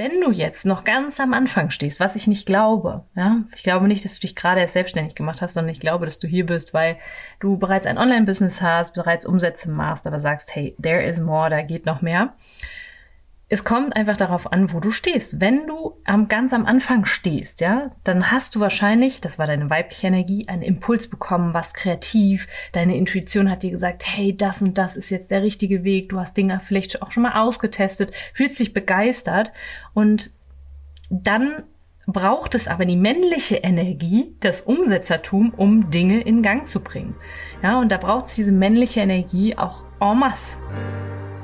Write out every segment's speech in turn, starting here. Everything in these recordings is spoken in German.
Wenn du jetzt noch ganz am Anfang stehst, was ich nicht glaube, ja, ich glaube nicht, dass du dich gerade erst selbstständig gemacht hast, sondern ich glaube, dass du hier bist, weil du bereits ein Online-Business hast, bereits Umsätze machst, aber sagst, hey, there is more, da geht noch mehr es kommt einfach darauf an, wo du stehst. Wenn du am, ganz am Anfang stehst, ja, dann hast du wahrscheinlich, das war deine weibliche Energie, einen Impuls bekommen, was kreativ. Deine Intuition hat dir gesagt, hey, das und das ist jetzt der richtige Weg. Du hast Dinge vielleicht auch schon mal ausgetestet, fühlst dich begeistert und dann braucht es aber die männliche Energie, das Umsetzertum, um Dinge in Gang zu bringen. Ja, und da braucht es diese männliche Energie auch en masse.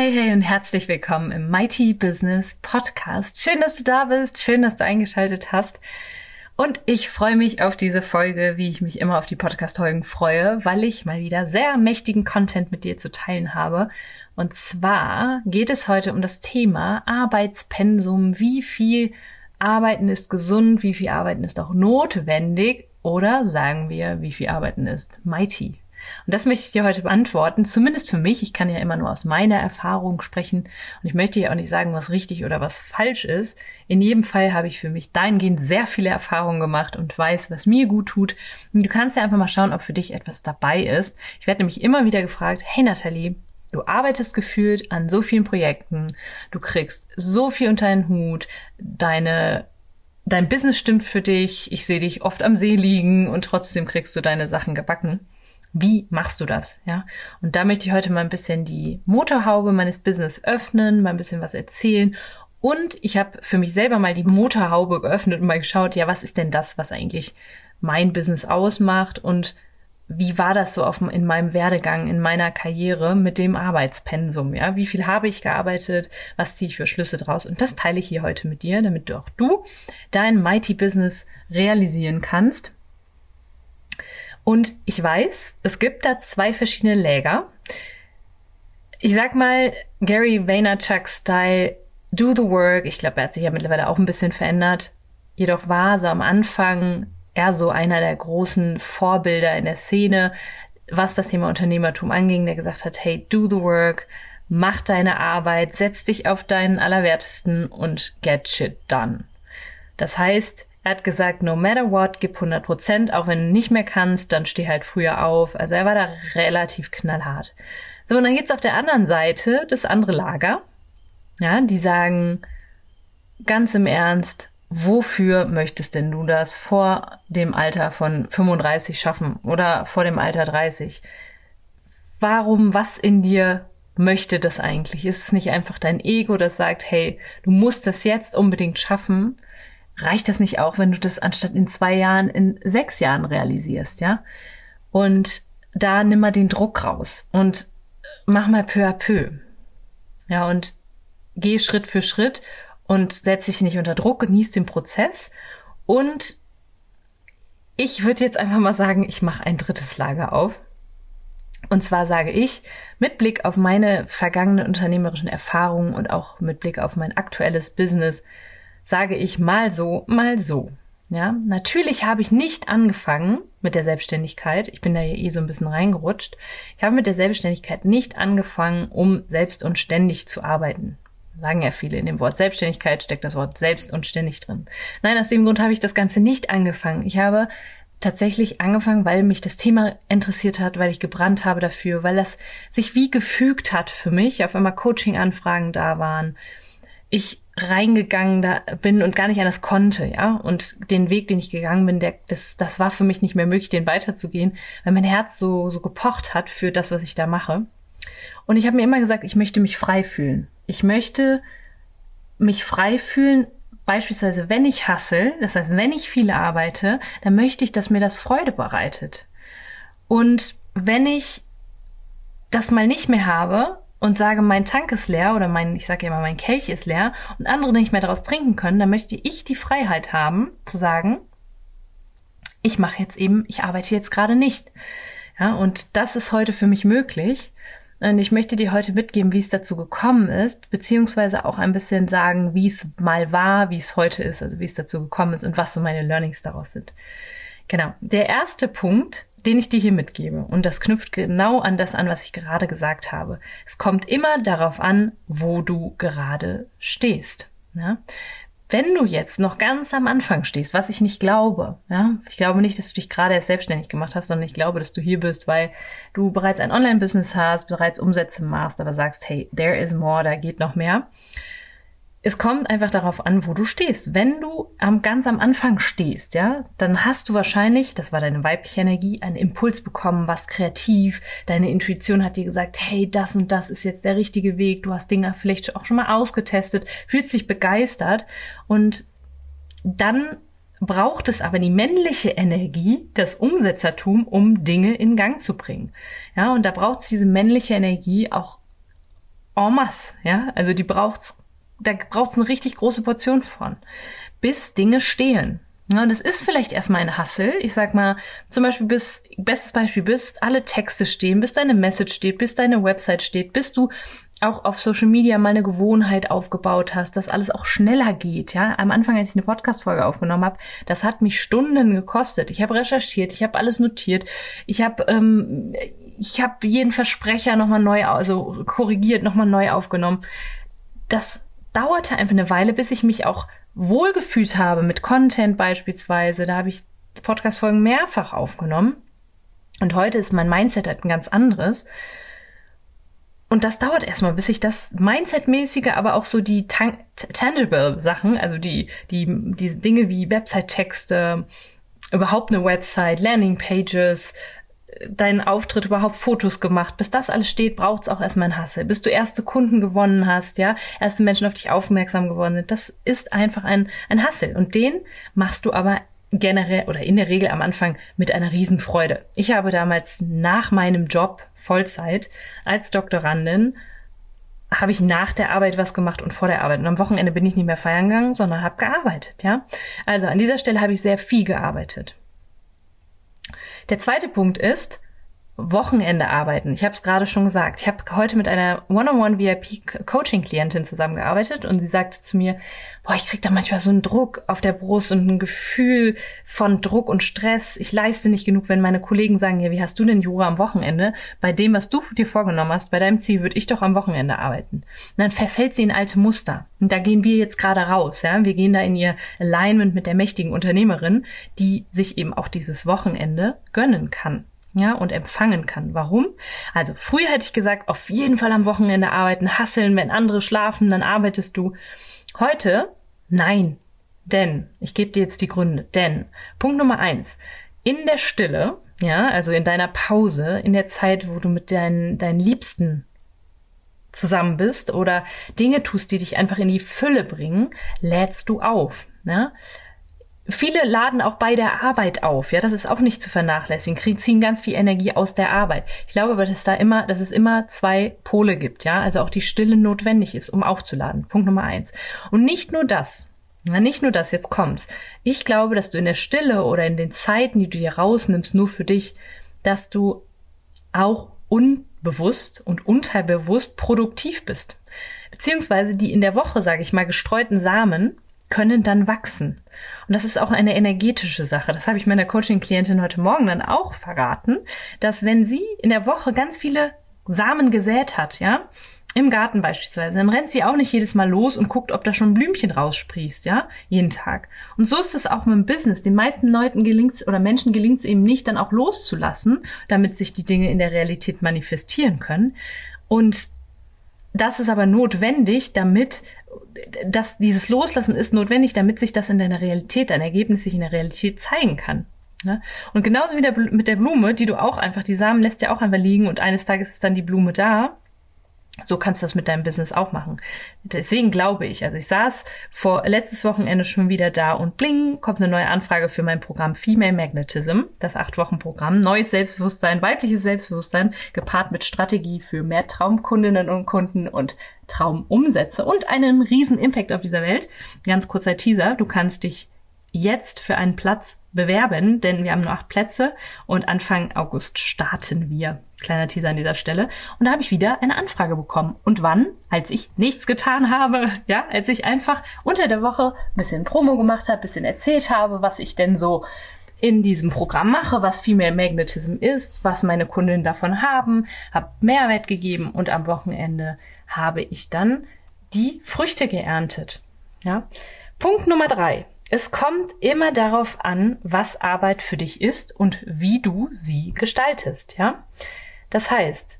Hey, hey und herzlich willkommen im Mighty Business Podcast. Schön, dass du da bist, schön, dass du eingeschaltet hast. Und ich freue mich auf diese Folge, wie ich mich immer auf die Podcast-Folgen freue, weil ich mal wieder sehr mächtigen Content mit dir zu teilen habe. Und zwar geht es heute um das Thema Arbeitspensum. Wie viel Arbeiten ist gesund? Wie viel Arbeiten ist auch notwendig? Oder sagen wir, wie viel Arbeiten ist mighty? Und das möchte ich dir heute beantworten, zumindest für mich. Ich kann ja immer nur aus meiner Erfahrung sprechen und ich möchte ja auch nicht sagen, was richtig oder was falsch ist. In jedem Fall habe ich für mich dahingehend sehr viele Erfahrungen gemacht und weiß, was mir gut tut. Und du kannst ja einfach mal schauen, ob für dich etwas dabei ist. Ich werde nämlich immer wieder gefragt, hey Nathalie, Du arbeitest gefühlt an so vielen Projekten, du kriegst so viel unter deinen Hut, deine dein Business stimmt für dich, ich sehe dich oft am See liegen und trotzdem kriegst du deine Sachen gebacken. Wie machst du das? Ja. Und da möchte ich heute mal ein bisschen die Motorhaube meines Business öffnen, mal ein bisschen was erzählen. Und ich habe für mich selber mal die Motorhaube geöffnet und mal geschaut, ja, was ist denn das, was eigentlich mein Business ausmacht und wie war das so auf, in meinem Werdegang, in meiner Karriere mit dem Arbeitspensum? Ja, wie viel habe ich gearbeitet? Was ziehe ich für Schlüsse draus? Und das teile ich hier heute mit dir, damit du auch du dein Mighty Business realisieren kannst. Und ich weiß, es gibt da zwei verschiedene Läger. Ich sag mal, Gary Vaynerchuk Style, do the work. Ich glaube, er hat sich ja mittlerweile auch ein bisschen verändert. Jedoch war so am Anfang er so einer der großen Vorbilder in der Szene, was das Thema Unternehmertum anging, der gesagt hat, hey, do the work, mach deine Arbeit, setz dich auf deinen Allerwertesten und get shit done. Das heißt, er hat gesagt, no matter what, gib 100 Prozent, auch wenn du nicht mehr kannst, dann steh halt früher auf. Also er war da relativ knallhart. So, und dann gibt's auf der anderen Seite das andere Lager. Ja, die sagen ganz im Ernst, wofür möchtest denn du das vor dem Alter von 35 schaffen oder vor dem Alter 30? Warum, was in dir möchte das eigentlich? Ist es nicht einfach dein Ego, das sagt, hey, du musst das jetzt unbedingt schaffen? reicht das nicht auch, wenn du das anstatt in zwei Jahren in sechs Jahren realisierst, ja? Und da nimm mal den Druck raus und mach mal peu à peu. Ja, und geh Schritt für Schritt und setz dich nicht unter Druck, genieß den Prozess und ich würde jetzt einfach mal sagen, ich mache ein drittes Lager auf. Und zwar sage ich, mit Blick auf meine vergangenen unternehmerischen Erfahrungen und auch mit Blick auf mein aktuelles Business, sage ich mal so, mal so. Ja, natürlich habe ich nicht angefangen mit der Selbstständigkeit. Ich bin da ja eh so ein bisschen reingerutscht. Ich habe mit der Selbstständigkeit nicht angefangen, um selbst und ständig zu arbeiten. Sagen ja viele, in dem Wort Selbstständigkeit steckt das Wort selbst und ständig drin. Nein, aus dem Grund habe ich das Ganze nicht angefangen. Ich habe tatsächlich angefangen, weil mich das Thema interessiert hat, weil ich gebrannt habe dafür, weil das sich wie gefügt hat für mich. Auf einmal Coaching-Anfragen da waren. Ich reingegangen da bin und gar nicht anders konnte, ja. Und den Weg, den ich gegangen bin, der, das, das war für mich nicht mehr möglich, den weiterzugehen, weil mein Herz so, so gepocht hat für das, was ich da mache. Und ich habe mir immer gesagt, ich möchte mich frei fühlen. Ich möchte mich frei fühlen beispielsweise, wenn ich hassel, das heißt, wenn ich viel arbeite, dann möchte ich, dass mir das Freude bereitet. Und wenn ich das mal nicht mehr habe und sage, mein Tank ist leer oder mein, ich sage ja immer, mein Kelch ist leer und andere nicht mehr daraus trinken können, dann möchte ich die Freiheit haben, zu sagen, ich mache jetzt eben, ich arbeite jetzt gerade nicht. Ja, und das ist heute für mich möglich. Und ich möchte dir heute mitgeben, wie es dazu gekommen ist, beziehungsweise auch ein bisschen sagen, wie es mal war, wie es heute ist, also wie es dazu gekommen ist und was so meine Learnings daraus sind. Genau. Der erste Punkt, den ich dir hier mitgebe, und das knüpft genau an das an, was ich gerade gesagt habe. Es kommt immer darauf an, wo du gerade stehst. Ja? Wenn du jetzt noch ganz am Anfang stehst, was ich nicht glaube, ja, ich glaube nicht, dass du dich gerade erst selbstständig gemacht hast, sondern ich glaube, dass du hier bist, weil du bereits ein Online-Business hast, bereits Umsätze machst, aber sagst, hey, there is more, da geht noch mehr es kommt einfach darauf an, wo du stehst. Wenn du am, ganz am Anfang stehst, ja, dann hast du wahrscheinlich, das war deine weibliche Energie, einen Impuls bekommen, was kreativ. Deine Intuition hat dir gesagt, hey, das und das ist jetzt der richtige Weg. Du hast Dinge vielleicht auch schon mal ausgetestet, fühlst dich begeistert und dann braucht es aber die männliche Energie, das Umsetzertum, um Dinge in Gang zu bringen. Ja, und da braucht es diese männliche Energie auch en masse, ja, also die braucht es da braucht es eine richtig große Portion von, bis Dinge stehlen. Ja, das ist vielleicht erstmal ein Hassel. Ich sag mal, zum Beispiel bis, bestes Beispiel, bis alle Texte stehen, bis deine Message steht, bis deine Website steht, bis du auch auf Social Media mal eine Gewohnheit aufgebaut hast, dass alles auch schneller geht. Ja, am Anfang, als ich eine Podcast-Folge aufgenommen habe, das hat mich Stunden gekostet. Ich habe recherchiert, ich habe alles notiert, ich habe ähm, ich habe jeden Versprecher nochmal neu, also korrigiert, nochmal neu aufgenommen. Das dauerte einfach eine Weile, bis ich mich auch wohlgefühlt habe mit Content beispielsweise. Da habe ich Podcast-Folgen mehrfach aufgenommen. Und heute ist mein Mindset halt ein ganz anderes. Und das dauert erstmal, bis ich das Mindset-mäßige, aber auch so die tangible Sachen, also die, die, die Dinge wie Website-Texte, überhaupt eine Website, Landing-Pages, deinen Auftritt überhaupt Fotos gemacht. Bis das alles steht, braucht es auch erstmal ein Hassel. Bis du erste Kunden gewonnen hast, ja, erste Menschen auf dich aufmerksam geworden sind. Das ist einfach ein, ein Hassel. Und den machst du aber generell oder in der Regel am Anfang mit einer Riesenfreude. Ich habe damals nach meinem Job Vollzeit als Doktorandin habe ich nach der Arbeit was gemacht und vor der Arbeit. Und am Wochenende bin ich nicht mehr feiern gegangen, sondern habe gearbeitet, ja. Also an dieser Stelle habe ich sehr viel gearbeitet. Der zweite Punkt ist, Wochenende arbeiten. Ich habe es gerade schon gesagt. Ich habe heute mit einer One-on-One VIP Coaching Klientin zusammengearbeitet und sie sagte zu mir, boah, ich krieg da manchmal so einen Druck auf der Brust und ein Gefühl von Druck und Stress. Ich leiste nicht genug, wenn meine Kollegen sagen, ja, wie hast du denn Yoga am Wochenende? Bei dem, was du dir vorgenommen hast, bei deinem Ziel, würde ich doch am Wochenende arbeiten. Und dann verfällt sie in alte Muster. Und da gehen wir jetzt gerade raus, ja. Wir gehen da in ihr Alignment mit der mächtigen Unternehmerin, die sich eben auch dieses Wochenende gönnen kann ja, und empfangen kann. Warum? Also früher hätte ich gesagt, auf jeden Fall am Wochenende arbeiten, hasseln, wenn andere schlafen, dann arbeitest du. Heute, nein. Denn, ich gebe dir jetzt die Gründe, denn, Punkt Nummer eins, in der Stille, ja, also in deiner Pause, in der Zeit, wo du mit deinen, deinen Liebsten zusammen bist oder Dinge tust, die dich einfach in die Fülle bringen, lädst du auf. Ja? Viele laden auch bei der Arbeit auf, ja, das ist auch nicht zu vernachlässigen, ziehen ganz viel Energie aus der Arbeit. Ich glaube aber, dass da immer, dass es immer zwei Pole gibt, ja, also auch die Stille notwendig ist, um aufzuladen. Punkt Nummer eins. Und nicht nur das, ja, nicht nur das, jetzt kommt's. Ich glaube, dass du in der Stille oder in den Zeiten, die du dir rausnimmst, nur für dich, dass du auch unbewusst und unterbewusst produktiv bist. Beziehungsweise die in der Woche, sage ich mal, gestreuten Samen können dann wachsen. Und das ist auch eine energetische Sache. Das habe ich meiner Coaching-Klientin heute Morgen dann auch verraten, dass wenn sie in der Woche ganz viele Samen gesät hat, ja, im Garten beispielsweise, dann rennt sie auch nicht jedes Mal los und guckt, ob da schon ein Blümchen raussprießt, ja, jeden Tag. Und so ist es auch mit dem Business. Den meisten Leuten gelingt oder Menschen gelingt es eben nicht, dann auch loszulassen, damit sich die Dinge in der Realität manifestieren können. Und das ist aber notwendig, damit dass dieses Loslassen ist notwendig, damit sich das in deiner Realität, dein Ergebnis sich in der Realität zeigen kann. Ne? Und genauso wie der, mit der Blume, die du auch einfach, die Samen lässt ja auch einfach liegen und eines Tages ist dann die Blume da. So kannst du das mit deinem Business auch machen. Deswegen glaube ich, also ich saß vor letztes Wochenende schon wieder da und bling, kommt eine neue Anfrage für mein Programm Female Magnetism, das acht Wochen Programm, neues Selbstbewusstsein, weibliches Selbstbewusstsein, gepaart mit Strategie für mehr Traumkundinnen und Kunden und Traumumsätze und einen riesen Impact auf dieser Welt. Ganz kurzer Teaser, du kannst dich jetzt für einen Platz bewerben, denn wir haben nur acht Plätze und Anfang August starten wir. Kleiner Teaser an dieser Stelle. Und da habe ich wieder eine Anfrage bekommen. Und wann? Als ich nichts getan habe. Ja, als ich einfach unter der Woche ein bisschen Promo gemacht habe, ein bisschen erzählt habe, was ich denn so in diesem Programm mache, was Female Magnetism ist, was meine Kundinnen davon haben, habe Mehrwert gegeben und am Wochenende habe ich dann die Früchte geerntet. Ja. Punkt Nummer drei. Es kommt immer darauf an, was Arbeit für dich ist und wie du sie gestaltest, ja? Das heißt,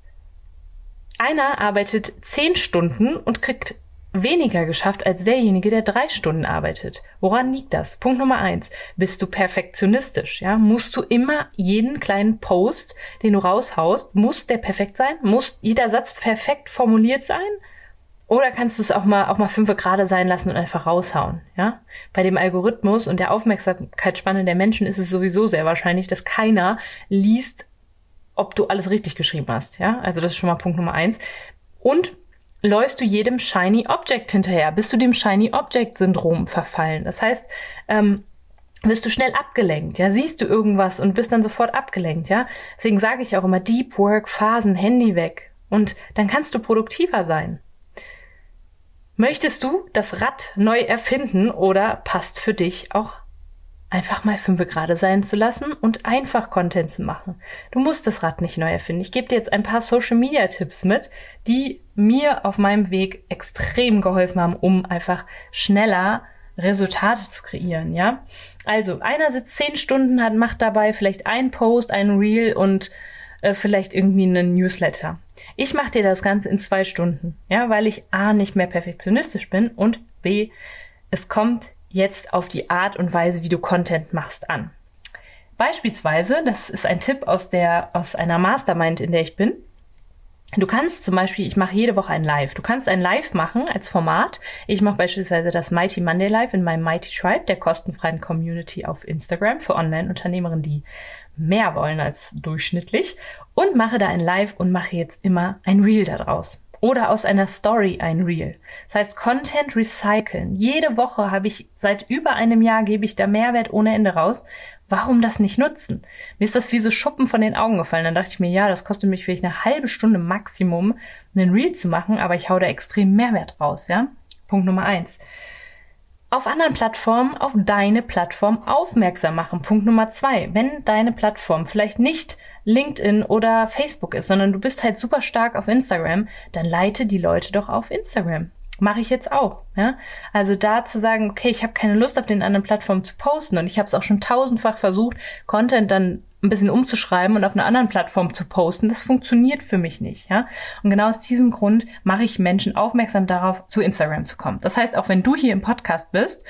einer arbeitet zehn Stunden und kriegt weniger geschafft als derjenige, der drei Stunden arbeitet. Woran liegt das? Punkt Nummer eins. Bist du perfektionistisch? Ja, musst du immer jeden kleinen Post, den du raushaust, muss der perfekt sein? Muss jeder Satz perfekt formuliert sein? Oder kannst du es auch mal, auch mal fünf gerade sein lassen und einfach raushauen, ja? Bei dem Algorithmus und der Aufmerksamkeitsspanne der Menschen ist es sowieso sehr wahrscheinlich, dass keiner liest, ob du alles richtig geschrieben hast, ja? Also das ist schon mal Punkt Nummer eins. Und läufst du jedem Shiny Object hinterher? Bist du dem Shiny Object Syndrom verfallen? Das heißt, ähm, wirst du schnell abgelenkt, ja, siehst du irgendwas und bist dann sofort abgelenkt, ja. Deswegen sage ich auch immer Deep Work Phasen, Handy weg und dann kannst du produktiver sein. Möchtest du das Rad neu erfinden oder passt für dich auch einfach mal fünf gerade sein zu lassen und einfach Content zu machen? Du musst das Rad nicht neu erfinden. Ich gebe dir jetzt ein paar Social Media Tipps mit, die mir auf meinem Weg extrem geholfen haben, um einfach schneller Resultate zu kreieren, ja? Also, einer sitzt zehn Stunden, hat, macht dabei vielleicht einen Post, einen Reel und äh, vielleicht irgendwie einen Newsletter. Ich mache dir das Ganze in zwei Stunden, ja, weil ich A nicht mehr perfektionistisch bin und B, es kommt jetzt auf die Art und Weise, wie du Content machst, an. Beispielsweise, das ist ein Tipp aus der, aus einer Mastermind, in der ich bin. Du kannst zum Beispiel, ich mache jede Woche ein Live. Du kannst ein Live machen als Format. Ich mache beispielsweise das Mighty Monday Live in meinem Mighty Tribe, der kostenfreien Community auf Instagram für Online-Unternehmerinnen, die mehr wollen als durchschnittlich und mache da ein Live und mache jetzt immer ein Reel daraus. Oder aus einer Story ein Reel. Das heißt, Content recyceln. Jede Woche habe ich, seit über einem Jahr gebe ich da Mehrwert ohne Ende raus. Warum das nicht nutzen? Mir ist das wie so Schuppen von den Augen gefallen. Dann dachte ich mir, ja, das kostet mich vielleicht eine halbe Stunde Maximum, einen Reel zu machen, aber ich hau da extrem Mehrwert raus, ja? Punkt Nummer eins auf anderen Plattformen auf deine Plattform aufmerksam machen. Punkt Nummer zwei. Wenn deine Plattform vielleicht nicht LinkedIn oder Facebook ist, sondern du bist halt super stark auf Instagram, dann leite die Leute doch auf Instagram. Mache ich jetzt auch. Ja? Also da zu sagen, okay, ich habe keine Lust auf den anderen Plattformen zu posten und ich habe es auch schon tausendfach versucht, Content dann ein bisschen umzuschreiben und auf einer anderen Plattform zu posten, das funktioniert für mich nicht, ja. Und genau aus diesem Grund mache ich Menschen aufmerksam darauf, zu Instagram zu kommen. Das heißt, auch wenn du hier im Podcast bist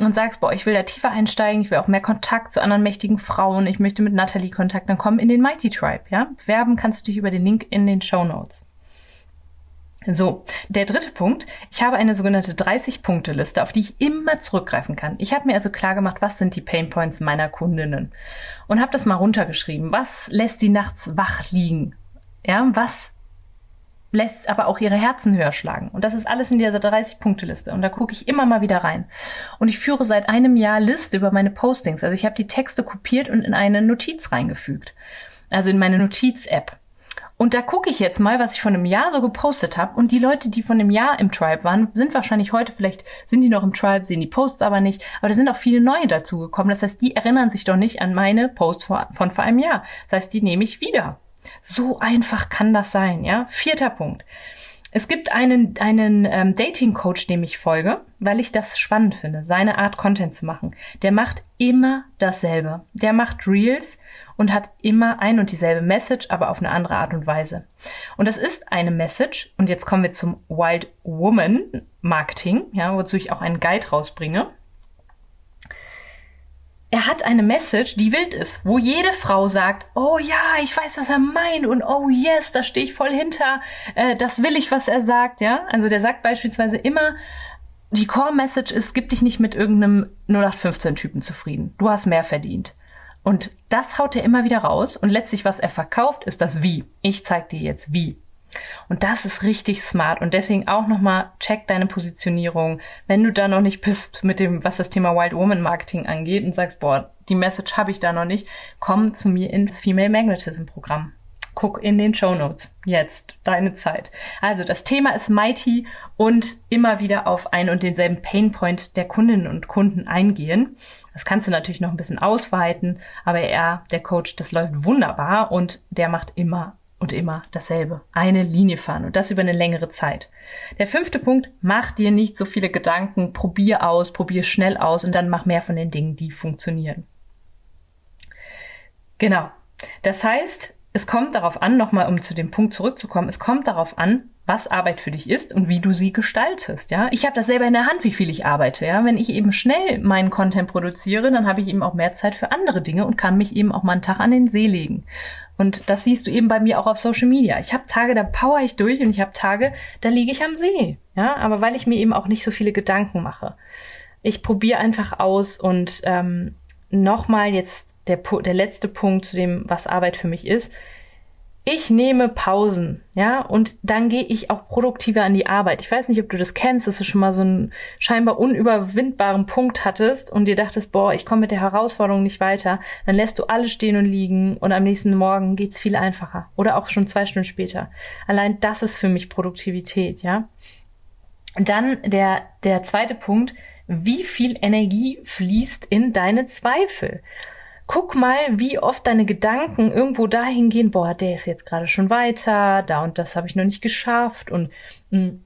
und sagst, boah, ich will da tiefer einsteigen, ich will auch mehr Kontakt zu anderen mächtigen Frauen, ich möchte mit Natalie Kontakt, dann komm in den Mighty Tribe, ja. Werben kannst du dich über den Link in den Show Notes. So, der dritte Punkt. Ich habe eine sogenannte 30-Punkte-Liste, auf die ich immer zurückgreifen kann. Ich habe mir also klar gemacht, was sind die Pain Points meiner Kundinnen und habe das mal runtergeschrieben. Was lässt sie nachts wach liegen? Ja, was lässt aber auch ihre Herzen höher schlagen. Und das ist alles in dieser 30-Punkte-Liste. Und da gucke ich immer mal wieder rein. Und ich führe seit einem Jahr Liste über meine Postings. Also ich habe die Texte kopiert und in eine Notiz reingefügt. Also in meine Notiz-App. Und da gucke ich jetzt mal, was ich von einem Jahr so gepostet habe. Und die Leute, die von einem Jahr im Tribe waren, sind wahrscheinlich heute, vielleicht sind die noch im Tribe, sehen die Posts aber nicht. Aber da sind auch viele neue dazugekommen. Das heißt, die erinnern sich doch nicht an meine Posts von vor einem Jahr. Das heißt, die nehme ich wieder. So einfach kann das sein, ja. Vierter Punkt. Es gibt einen, einen ähm, Dating-Coach, dem ich folge, weil ich das spannend finde, seine Art Content zu machen. Der macht immer dasselbe. Der macht Reels und hat immer ein und dieselbe Message, aber auf eine andere Art und Weise. Und das ist eine Message, und jetzt kommen wir zum Wild Woman Marketing, ja, wozu ich auch einen Guide rausbringe. Er hat eine Message, die wild ist, wo jede Frau sagt, oh ja, ich weiß, was er meint und oh yes, da stehe ich voll hinter, äh, das will ich, was er sagt, ja. Also der sagt beispielsweise immer, die Core Message ist, gib dich nicht mit irgendeinem 0815-Typen zufrieden. Du hast mehr verdient. Und das haut er immer wieder raus. Und letztlich, was er verkauft, ist das Wie. Ich zeig dir jetzt wie. Und das ist richtig smart. Und deswegen auch nochmal, check deine Positionierung. Wenn du da noch nicht bist mit dem, was das Thema Wild Woman Marketing angeht und sagst, boah, die Message habe ich da noch nicht, komm zu mir ins Female Magnetism Programm. Guck in den Show Notes. Jetzt deine Zeit. Also das Thema ist mighty und immer wieder auf einen und denselben Painpoint der Kundinnen und Kunden eingehen. Das kannst du natürlich noch ein bisschen ausweiten, aber er, der Coach, das läuft wunderbar und der macht immer und immer dasselbe. Eine Linie fahren und das über eine längere Zeit. Der fünfte Punkt, mach dir nicht so viele Gedanken, probier aus, probier schnell aus und dann mach mehr von den Dingen, die funktionieren. Genau. Das heißt, es kommt darauf an, nochmal um zu dem Punkt zurückzukommen, es kommt darauf an, was Arbeit für dich ist und wie du sie gestaltest, ja. Ich habe das selber in der Hand, wie viel ich arbeite, ja. Wenn ich eben schnell meinen Content produziere, dann habe ich eben auch mehr Zeit für andere Dinge und kann mich eben auch mal einen Tag an den See legen. Und das siehst du eben bei mir auch auf Social Media. Ich habe Tage, da power ich durch und ich habe Tage, da liege ich am See, ja. Aber weil ich mir eben auch nicht so viele Gedanken mache. Ich probiere einfach aus und ähm, nochmal jetzt der, der letzte Punkt zu dem, was Arbeit für mich ist. Ich nehme Pausen, ja, und dann gehe ich auch produktiver an die Arbeit. Ich weiß nicht, ob du das kennst, dass du schon mal so einen scheinbar unüberwindbaren Punkt hattest und dir dachtest, boah, ich komme mit der Herausforderung nicht weiter. Dann lässt du alles stehen und liegen und am nächsten Morgen geht's viel einfacher. Oder auch schon zwei Stunden später. Allein das ist für mich Produktivität, ja. Und dann der, der zweite Punkt, wie viel Energie fließt in deine Zweifel? Guck mal, wie oft deine Gedanken irgendwo dahin gehen, boah, der ist jetzt gerade schon weiter, da und das habe ich noch nicht geschafft und mh, hm,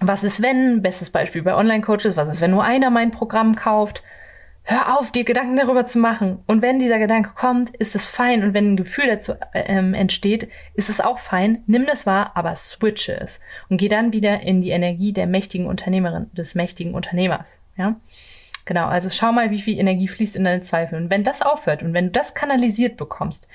was ist wenn, bestes Beispiel bei Online-Coaches, was ist, wenn nur einer mein Programm kauft? Hör auf, dir Gedanken darüber zu machen. Und wenn dieser Gedanke kommt, ist es fein. Und wenn ein Gefühl dazu ähm, entsteht, ist es auch fein. Nimm das wahr, aber switche es. Und geh dann wieder in die Energie der mächtigen Unternehmerin, des mächtigen Unternehmers. Ja? Genau, also schau mal, wie viel Energie fließt in deine Zweifel. Und wenn das aufhört und wenn du das kanalisiert bekommst,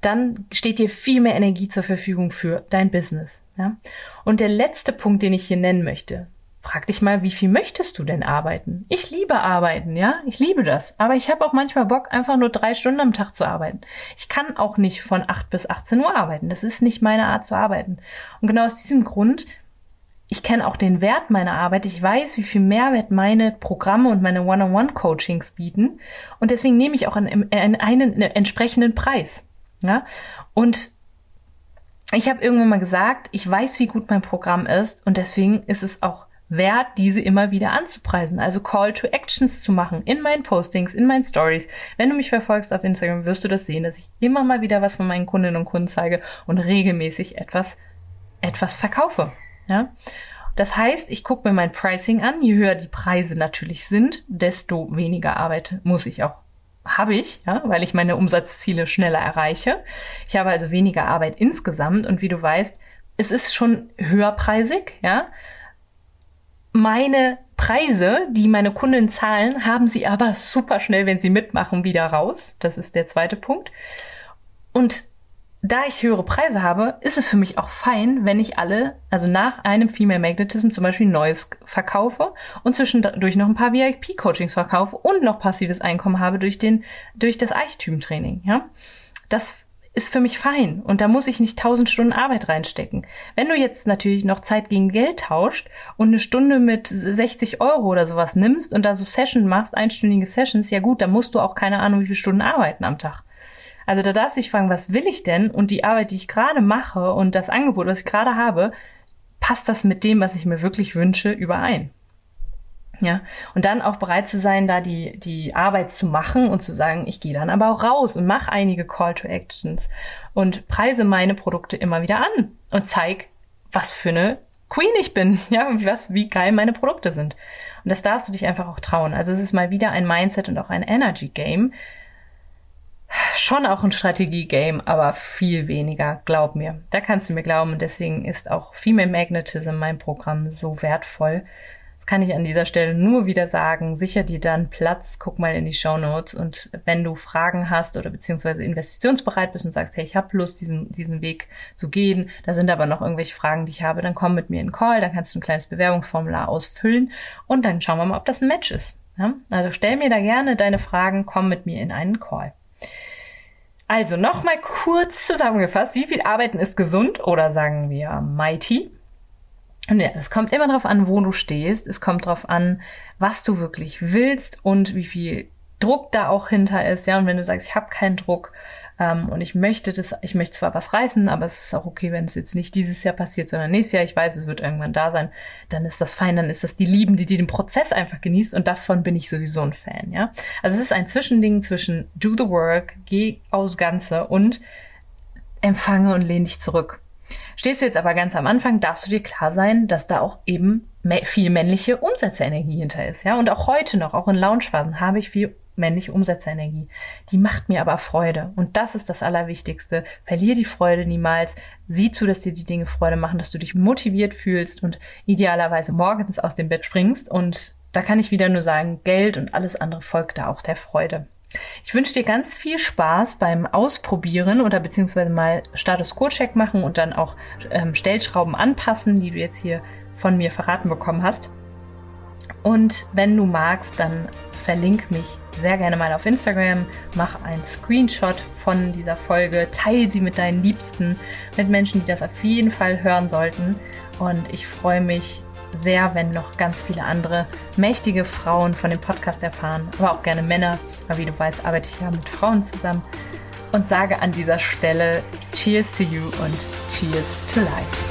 dann steht dir viel mehr Energie zur Verfügung für dein Business. Ja? Und der letzte Punkt, den ich hier nennen möchte, frag dich mal, wie viel möchtest du denn arbeiten? Ich liebe arbeiten, ja, ich liebe das. Aber ich habe auch manchmal Bock, einfach nur drei Stunden am Tag zu arbeiten. Ich kann auch nicht von acht bis 18 Uhr arbeiten. Das ist nicht meine Art zu arbeiten. Und genau aus diesem Grund ich kenne auch den Wert meiner Arbeit. Ich weiß, wie viel Mehrwert meine Programme und meine One-on-One-Coachings bieten. Und deswegen nehme ich auch einen, einen entsprechenden Preis. Ja? Und ich habe irgendwann mal gesagt, ich weiß, wie gut mein Programm ist und deswegen ist es auch wert, diese immer wieder anzupreisen. Also Call to Actions zu machen in meinen Postings, in meinen Stories. Wenn du mich verfolgst auf Instagram, wirst du das sehen, dass ich immer mal wieder was von meinen Kundinnen und Kunden zeige und regelmäßig etwas, etwas verkaufe. Ja? Das heißt, ich gucke mir mein Pricing an. Je höher die Preise natürlich sind, desto weniger Arbeit muss ich auch habe ich, ja, weil ich meine Umsatzziele schneller erreiche. Ich habe also weniger Arbeit insgesamt und wie du weißt, es ist schon höherpreisig, ja. Meine Preise, die meine Kunden zahlen, haben sie aber super schnell, wenn sie mitmachen, wieder raus. Das ist der zweite Punkt. Und da ich höhere Preise habe, ist es für mich auch fein, wenn ich alle, also nach einem Female Magnetism zum Beispiel Neues verkaufe und zwischendurch noch ein paar VIP-Coachings verkaufe und noch passives Einkommen habe durch den, durch das Eichtypen-Training, ja. Das ist für mich fein und da muss ich nicht tausend Stunden Arbeit reinstecken. Wenn du jetzt natürlich noch Zeit gegen Geld tauscht und eine Stunde mit 60 Euro oder sowas nimmst und da so Session machst, einstündige Sessions, ja gut, dann musst du auch keine Ahnung, wie viele Stunden arbeiten am Tag. Also da darfst du dich fragen, was will ich denn? Und die Arbeit, die ich gerade mache und das Angebot, was ich gerade habe, passt das mit dem, was ich mir wirklich wünsche, überein? Ja, und dann auch bereit zu sein, da die, die Arbeit zu machen und zu sagen, ich gehe dann aber auch raus und mache einige Call to Actions und preise meine Produkte immer wieder an und zeig, was für eine Queen ich bin, ja, und was, wie geil meine Produkte sind. Und das darfst du dich einfach auch trauen. Also es ist mal wieder ein Mindset und auch ein Energy Game, schon auch ein Strategie-Game, aber viel weniger, glaub mir. Da kannst du mir glauben und deswegen ist auch Female Magnetism mein Programm so wertvoll. Es kann ich an dieser Stelle nur wieder sagen, sicher dir dann Platz, guck mal in die Show Notes und wenn du Fragen hast oder beziehungsweise investitionsbereit bist und sagst, hey, ich habe Lust, diesen, diesen Weg zu gehen, da sind aber noch irgendwelche Fragen, die ich habe, dann komm mit mir in den Call, dann kannst du ein kleines Bewerbungsformular ausfüllen und dann schauen wir mal, ob das ein Match ist. Ja? Also stell mir da gerne deine Fragen, komm mit mir in einen Call. Also nochmal kurz zusammengefasst, wie viel Arbeiten ist gesund oder sagen wir mighty? Und ja, es kommt immer darauf an, wo du stehst. Es kommt darauf an, was du wirklich willst und wie viel Druck da auch hinter ist. Ja, und wenn du sagst, ich habe keinen Druck ähm, und ich möchte das, ich möchte zwar was reißen, aber es ist auch okay, wenn es jetzt nicht dieses Jahr passiert, sondern nächstes Jahr. Ich weiß, es wird irgendwann da sein. Dann ist das fein. Dann ist das die Lieben, die, die den Prozess einfach genießt. Und davon bin ich sowieso ein Fan. Ja, also es ist ein Zwischending zwischen do the work, geh aus Ganze und empfange und lehn dich zurück. Stehst du jetzt aber ganz am Anfang, darfst du dir klar sein, dass da auch eben viel männliche Umsetzerenergie hinter ist, ja. Und auch heute noch, auch in Launchphasen, habe ich viel männliche Umsetzerenergie. Die macht mir aber Freude. Und das ist das Allerwichtigste. Verlier die Freude niemals. Sieh zu, dass dir die Dinge Freude machen, dass du dich motiviert fühlst und idealerweise morgens aus dem Bett springst. Und da kann ich wieder nur sagen, Geld und alles andere folgt da auch der Freude. Ich wünsche dir ganz viel Spaß beim Ausprobieren oder beziehungsweise mal Status Quo-Check machen und dann auch ähm, Stellschrauben anpassen, die du jetzt hier von mir verraten bekommen hast. Und wenn du magst, dann verlink mich sehr gerne mal auf Instagram, mach einen Screenshot von dieser Folge, teile sie mit deinen Liebsten, mit Menschen, die das auf jeden Fall hören sollten. Und ich freue mich sehr, wenn noch ganz viele andere mächtige Frauen von dem Podcast erfahren, aber auch gerne Männer, weil wie du weißt, arbeite ich ja mit Frauen zusammen. Und sage an dieser Stelle Cheers to you und Cheers to life.